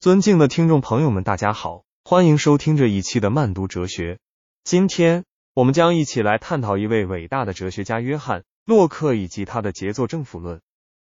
尊敬的听众朋友们，大家好，欢迎收听这一期的慢读哲学。今天我们将一起来探讨一位伟大的哲学家约翰·洛克以及他的杰作《政府论》。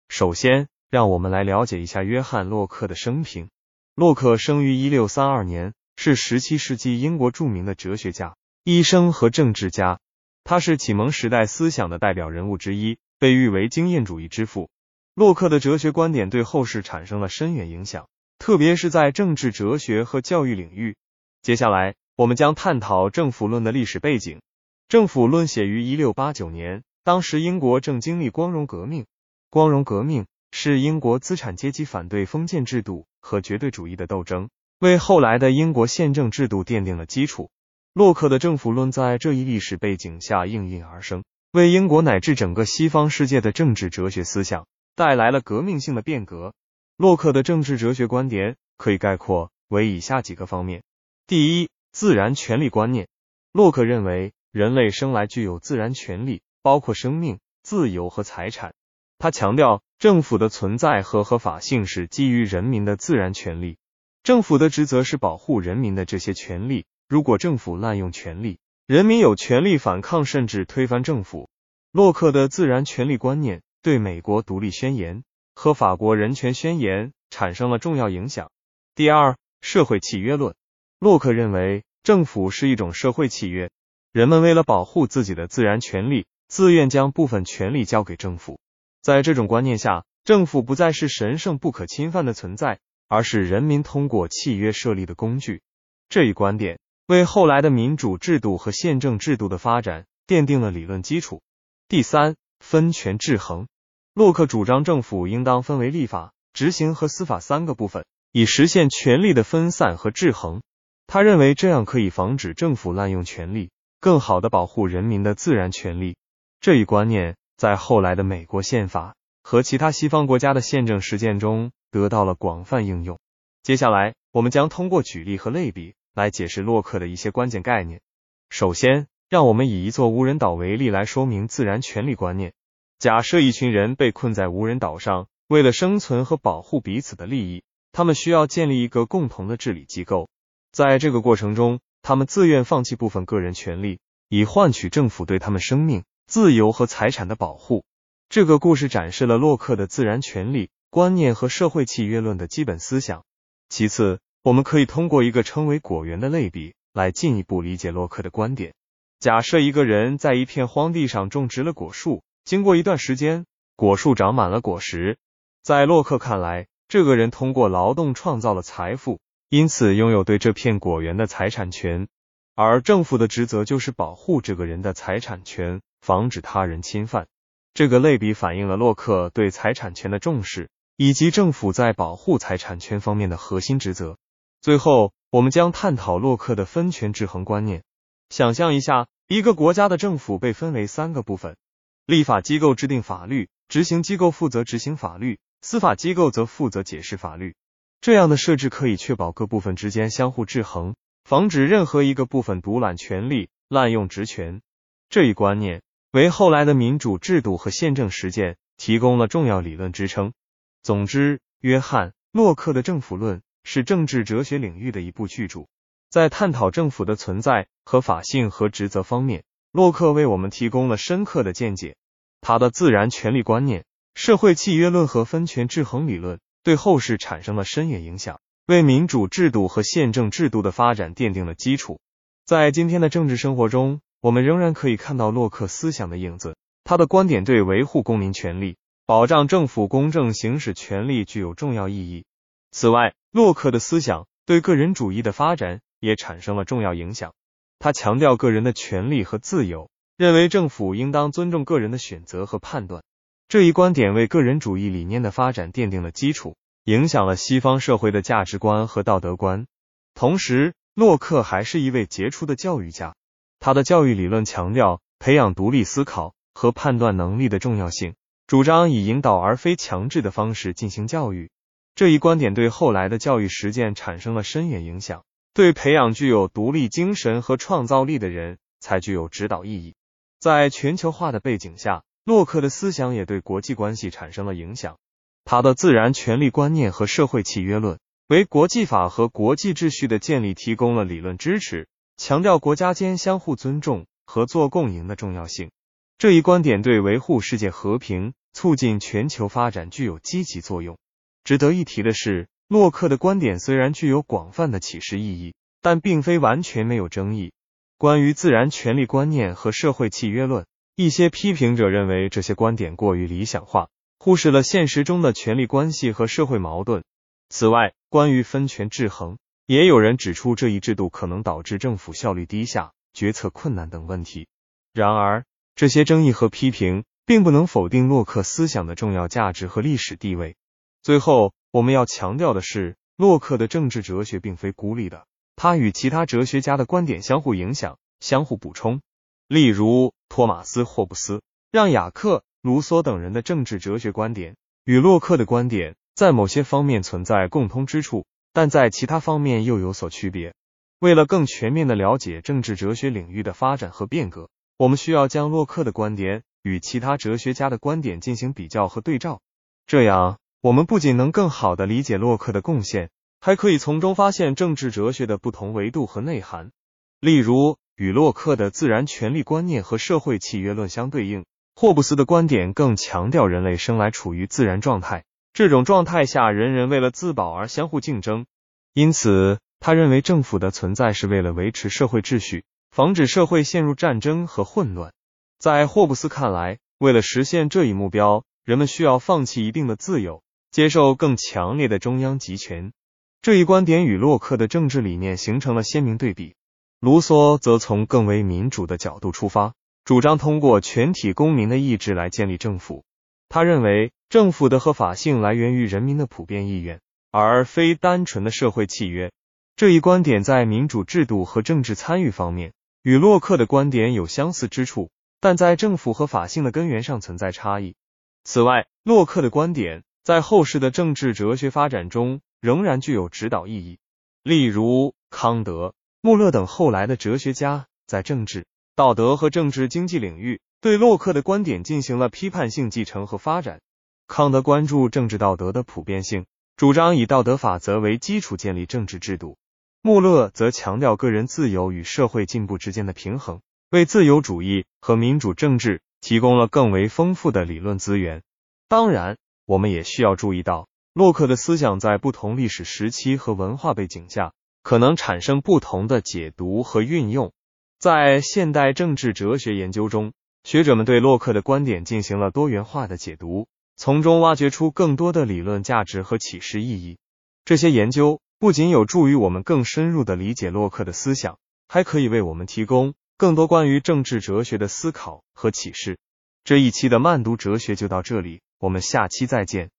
首先，让我们来了解一下约翰·洛克的生平。洛克生于一六三二年，是十七世纪英国著名的哲学家、医生和政治家。他是启蒙时代思想的代表人物之一，被誉为经验主义之父。洛克的哲学观点对后世产生了深远影响。特别是在政治哲学和教育领域。接下来，我们将探讨政府论的历史背景。政府论写于一六八九年，当时英国正经历光荣革命。光荣革命是英国资产阶级反对封建制度和绝对主义的斗争，为后来的英国宪政制度奠定了基础。洛克的政府论在这一历史背景下应运而生，为英国乃至整个西方世界的政治哲学思想带来了革命性的变革。洛克的政治哲学观点可以概括为以下几个方面：第一，自然权利观念。洛克认为人类生来具有自然权利，包括生命、自由和财产。他强调政府的存在和合法性是基于人民的自然权利，政府的职责是保护人民的这些权利。如果政府滥用权力，人民有权利反抗甚至推翻政府。洛克的自然权利观念对美国独立宣言。和法国人权宣言产生了重要影响。第二，社会契约论。洛克认为，政府是一种社会契约，人们为了保护自己的自然权利，自愿将部分权利交给政府。在这种观念下，政府不再是神圣不可侵犯的存在，而是人民通过契约设立的工具。这一观点为后来的民主制度和宪政制度的发展奠定了理论基础。第三，分权制衡。洛克主张政府应当分为立法、执行和司法三个部分，以实现权力的分散和制衡。他认为这样可以防止政府滥用权力，更好的保护人民的自然权利。这一观念在后来的美国宪法和其他西方国家的宪政实践中得到了广泛应用。接下来，我们将通过举例和类比来解释洛克的一些关键概念。首先，让我们以一座无人岛为例来说明自然权利观念。假设一群人被困在无人岛上，为了生存和保护彼此的利益，他们需要建立一个共同的治理机构。在这个过程中，他们自愿放弃部分个人权利，以换取政府对他们生命、自由和财产的保护。这个故事展示了洛克的自然权利观念和社会契约论的基本思想。其次，我们可以通过一个称为果园的类比来进一步理解洛克的观点。假设一个人在一片荒地上种植了果树。经过一段时间，果树长满了果实。在洛克看来，这个人通过劳动创造了财富，因此拥有对这片果园的财产权。而政府的职责就是保护这个人的财产权，防止他人侵犯。这个类比反映了洛克对财产权的重视，以及政府在保护财产权方面的核心职责。最后，我们将探讨洛克的分权制衡观念。想象一下，一个国家的政府被分为三个部分。立法机构制定法律，执行机构负责执行法律，司法机构则负责解释法律。这样的设置可以确保各部分之间相互制衡，防止任何一个部分独揽权力、滥用职权。这一观念为后来的民主制度和宪政实践提供了重要理论支撑。总之，约翰·洛克的《政府论》是政治哲学领域的一部巨著，在探讨政府的存在、合法性和职责方面。洛克为我们提供了深刻的见解，他的自然权利观念、社会契约论和分权制衡理论对后世产生了深远影响，为民主制度和宪政制度的发展奠定了基础。在今天的政治生活中，我们仍然可以看到洛克思想的影子。他的观点对维护公民权利、保障政府公正行使权力具有重要意义。此外，洛克的思想对个人主义的发展也产生了重要影响。他强调个人的权利和自由，认为政府应当尊重个人的选择和判断。这一观点为个人主义理念的发展奠定了基础，影响了西方社会的价值观和道德观。同时，洛克还是一位杰出的教育家。他的教育理论强调培养独立思考和判断能力的重要性，主张以引导而非强制的方式进行教育。这一观点对后来的教育实践产生了深远影响。对培养具有独立精神和创造力的人才具有指导意义。在全球化的背景下，洛克的思想也对国际关系产生了影响。他的自然权利观念和社会契约论为国际法和国际秩序的建立提供了理论支持，强调国家间相互尊重、合作共赢的重要性。这一观点对维护世界和平、促进全球发展具有积极作用。值得一提的是，洛克的观点虽然具有广泛的启示意义，但并非完全没有争议。关于自然权利观念和社会契约论，一些批评者认为这些观点过于理想化，忽视了现实中的权力关系和社会矛盾。此外，关于分权制衡，也有人指出这一制度可能导致政府效率低下、决策困难等问题。然而，这些争议和批评并不能否定洛克思想的重要价值和历史地位。最后，我们要强调的是，洛克的政治哲学并非孤立的。他与其他哲学家的观点相互影响、相互补充。例如，托马斯·霍布斯、让·雅克、卢梭等人的政治哲学观点与洛克的观点在某些方面存在共通之处，但在其他方面又有所区别。为了更全面的了解政治哲学领域的发展和变革，我们需要将洛克的观点与其他哲学家的观点进行比较和对照。这样，我们不仅能更好的理解洛克的贡献。还可以从中发现政治哲学的不同维度和内涵。例如，与洛克的自然权利观念和社会契约论相对应，霍布斯的观点更强调人类生来处于自然状态，这种状态下人人为了自保而相互竞争。因此，他认为政府的存在是为了维持社会秩序，防止社会陷入战争和混乱。在霍布斯看来，为了实现这一目标，人们需要放弃一定的自由，接受更强烈的中央集权。这一观点与洛克的政治理念形成了鲜明对比。卢梭则从更为民主的角度出发，主张通过全体公民的意志来建立政府。他认为，政府的合法性来源于人民的普遍意愿，而非单纯的社会契约。这一观点在民主制度和政治参与方面与洛克的观点有相似之处，但在政府合法性的根源上存在差异。此外，洛克的观点在后世的政治哲学发展中。仍然具有指导意义。例如，康德、穆勒等后来的哲学家在政治、道德和政治经济领域对洛克的观点进行了批判性继承和发展。康德关注政治道德的普遍性，主张以道德法则为基础建立政治制度。穆勒则强调个人自由与社会进步之间的平衡，为自由主义和民主政治提供了更为丰富的理论资源。当然，我们也需要注意到。洛克的思想在不同历史时期和文化背景下，可能产生不同的解读和运用。在现代政治哲学研究中，学者们对洛克的观点进行了多元化的解读，从中挖掘出更多的理论价值和启示意义。这些研究不仅有助于我们更深入的理解洛克的思想，还可以为我们提供更多关于政治哲学的思考和启示。这一期的慢读哲学就到这里，我们下期再见。